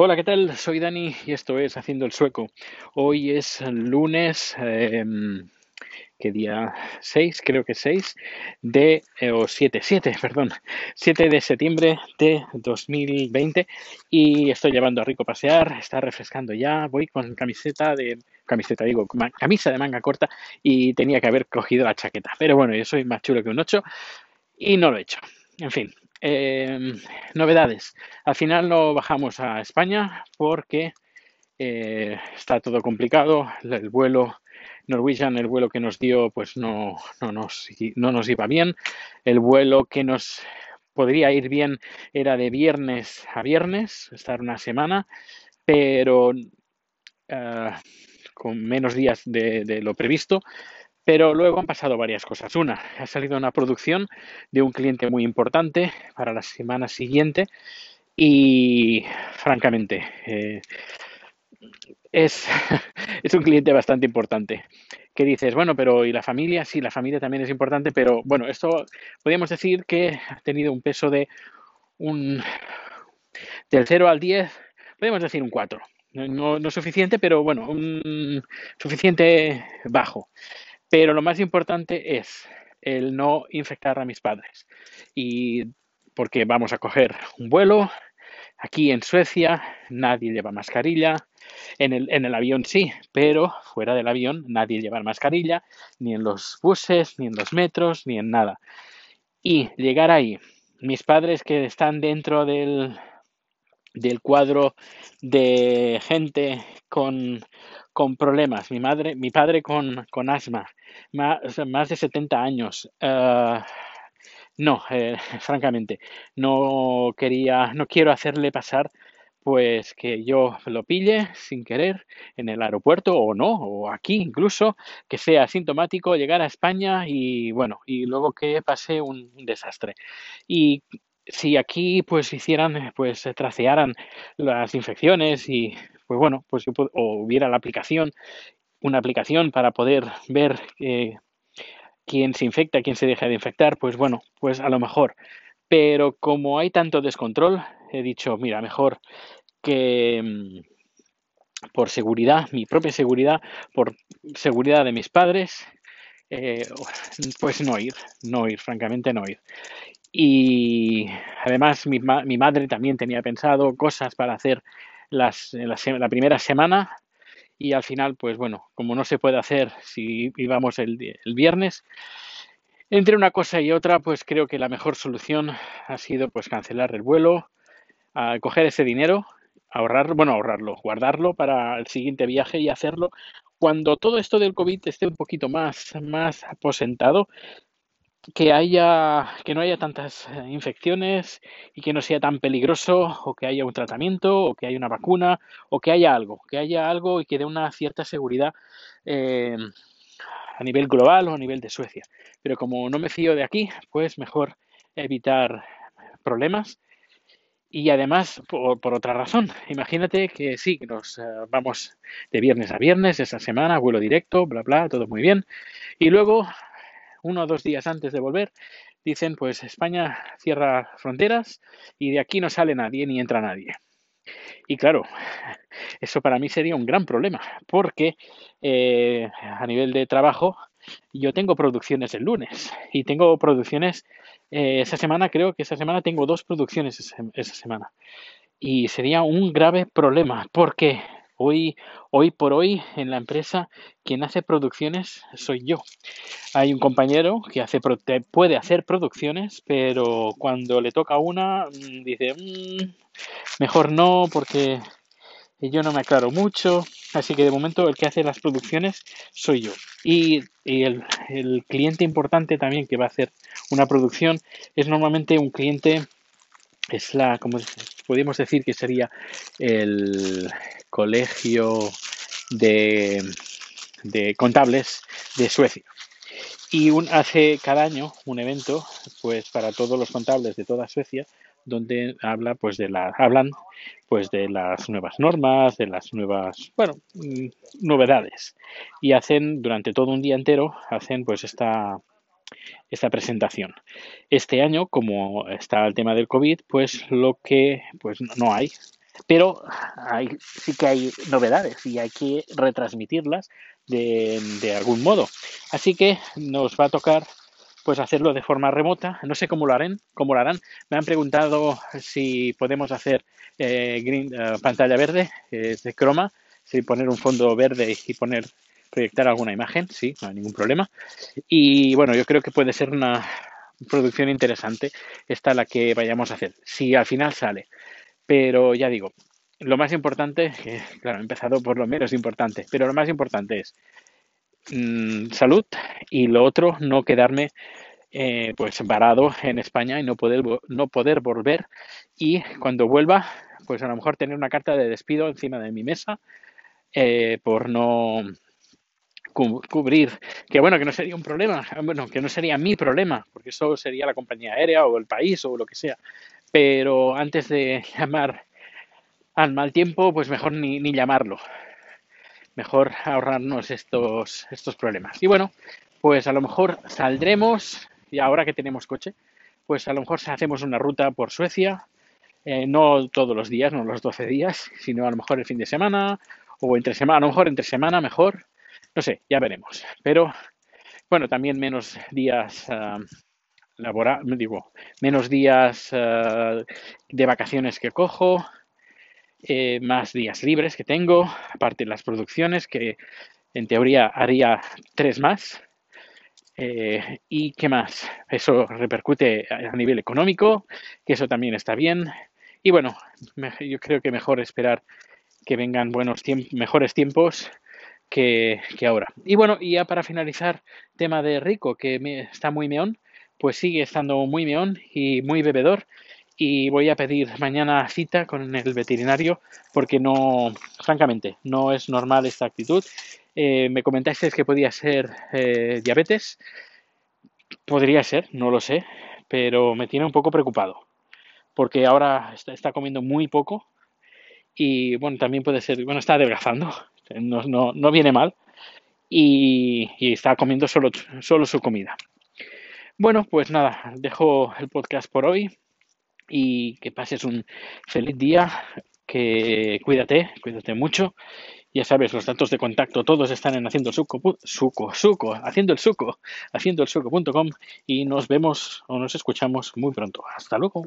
Hola, ¿qué tal? Soy Dani y esto es Haciendo el Sueco. Hoy es lunes, em, ¿qué día? 6, creo que 6 de, eh, o 7, 7, perdón, 7 de septiembre de 2020 y estoy llevando a Rico pasear, está refrescando ya, voy con camiseta de, camiseta digo, camisa de manga corta y tenía que haber cogido la chaqueta, pero bueno, yo soy más chulo que un 8 y no lo he hecho. En fin, eh, novedades. Al final no bajamos a España porque eh, está todo complicado. El vuelo Norwegian, el vuelo que nos dio, pues no, no, nos, no nos iba bien. El vuelo que nos podría ir bien era de viernes a viernes, estar una semana, pero uh, con menos días de lo previsto. Pero luego han pasado varias cosas. Una, ha salido una producción de un cliente muy importante para la semana siguiente y francamente eh, es, un cliente bastante importante. Que dices, bueno, pero ¿y la familia? Sí, la familia también es importante, pero bueno, esto podríamos decir que ha tenido un peso de un del 0 al 10, podemos decir un 4. No, no, suficiente, pero bueno, un suficiente bajo. Pero lo más importante es el no infectar a mis padres. Y porque vamos a coger un vuelo. Aquí en Suecia nadie lleva mascarilla. En el, en el avión sí, pero fuera del avión nadie lleva mascarilla, ni en los buses, ni en los metros, ni en nada. Y llegar ahí, mis padres que están dentro del, del cuadro de gente con, con problemas. Mi madre, mi padre con, asma, más, de 70 años. Uh, no, eh, francamente, no quería, no quiero hacerle pasar pues que yo lo pille sin querer en el aeropuerto o no, o aquí incluso, que sea asintomático, llegar a España y bueno, y luego que pase un desastre. Y si aquí pues hicieran, pues tracearan las infecciones y pues bueno, pues o hubiera la aplicación, una aplicación para poder ver eh, quién se infecta, quién se deja de infectar, pues bueno, pues a lo mejor. Pero como hay tanto descontrol, he dicho, mira, mejor que mm, por seguridad, mi propia seguridad, por seguridad de mis padres, eh, pues no ir, no ir, francamente no ir. Y además mi, mi madre también tenía pensado cosas para hacer las, la, la, primera semana y al final, pues bueno, como no se puede hacer si íbamos el, el viernes, entre una cosa y otra, pues creo que la mejor solución ha sido pues cancelar el vuelo, a coger ese dinero, ahorrar, bueno, ahorrarlo, guardarlo para el siguiente viaje y hacerlo. Cuando todo esto del COVID esté un poquito más, más aposentado, que haya que no haya tantas eh, infecciones y que no sea tan peligroso o que haya un tratamiento o que haya una vacuna o que haya algo que haya algo y que dé una cierta seguridad eh, a nivel global o a nivel de Suecia. Pero como no me fío de aquí pues mejor evitar problemas y además por, por otra razón. Imagínate que sí que nos uh, vamos de viernes a viernes esa semana vuelo directo bla bla todo muy bien. Y luego uno o dos días antes de volver, dicen pues España cierra fronteras y de aquí no sale nadie ni entra nadie. Y claro, eso para mí sería un gran problema, porque eh, a nivel de trabajo yo tengo producciones el lunes y tengo producciones eh, esa semana, creo que esa semana tengo dos producciones esa, esa semana. Y sería un grave problema, porque Hoy, hoy por hoy en la empresa quien hace producciones soy yo. Hay un compañero que puede hacer producciones, pero cuando le toca una mm, dice, mmm, mejor no porque yo no me aclaro mucho. Así que de momento el que hace las producciones soy yo. Y, el cliente importante también que va a hacer una producción es normalmente un cliente es la, como podríamos decir que sería el colegio de, de contables de Suecia. Y un, hace cada año un evento pues para todos los contables de toda Suecia donde habla pues de la hablan pues de las nuevas normas, de las nuevas, bueno, mm, novedades y hacen durante todo un día entero hacen pues esta esta presentación. Este año, como está el tema del COVID, pues lo que pues no hay. pero hay, sí que hay novedades y hay que retransmitirlas de, de algún modo. Así que nos va a tocar pues hacerlo de forma remota. No sé cómo lo harán, cómo lo harán. Me han preguntado si podemos hacer eh, green, uh, pantalla verde eh, de croma, si poner un fondo verde y poner proyectar alguna imagen, sí, no hay ningún problema. Y bueno, yo creo que puede ser una producción interesante esta la que vayamos a hacer, si al final sale. Pero ya digo, lo más importante, claro, he empezado por lo menos importante, pero lo más importante es mmm, salud y lo otro, no quedarme eh, pues varado en España y no poder, no poder volver y cuando vuelva, pues a lo mejor tener una carta de despido encima de mi mesa eh, por no cubrir, que bueno, que no sería un problema, bueno, que no sería mi problema, porque eso sería la compañía aérea o el país o lo que sea, pero antes de llamar al mal tiempo, pues mejor ni, ni llamarlo, mejor ahorrarnos estos, estos problemas. Y bueno, pues a lo mejor saldremos, y ahora que tenemos coche, pues a lo mejor hacemos una ruta por Suecia, eh, no todos los días, no los 12 días, sino a lo mejor el fin de semana o entre semana, a lo mejor entre semana mejor, no sé, ya veremos. Pero bueno, también menos días uh, digo, menos días uh, de vacaciones que cojo, eh, más días libres que tengo, aparte de las producciones, que en teoría haría tres más. Eh, ¿Y qué más? Eso repercute a nivel económico, que eso también está bien. Y bueno, me, yo creo que mejor esperar que vengan buenos tiempos, mejores tiempos que, ahora. Y bueno, y ya para finalizar, tema de Rico, que está muy meón, pues sigue estando muy meón y muy bebedor y voy a pedir mañana cita con el veterinario porque no, francamente, no es normal esta actitud. Eh, me comentasteis que podía ser eh, diabetes. Podría ser, no lo sé, pero me tiene un poco preocupado porque ahora está, está comiendo muy poco y bueno, también puede ser, bueno, está adelgazando, no, no, no viene mal y, está comiendo solo, solo su comida. Bueno, pues nada, dejo el podcast por hoy y que pases un feliz día, que cuídate, cuídate mucho. Ya sabes, los datos de contacto todos están en haciendo el suco, suco, suco, haciendo el suco, haciendo y nos vemos o nos escuchamos muy pronto. Hasta luego.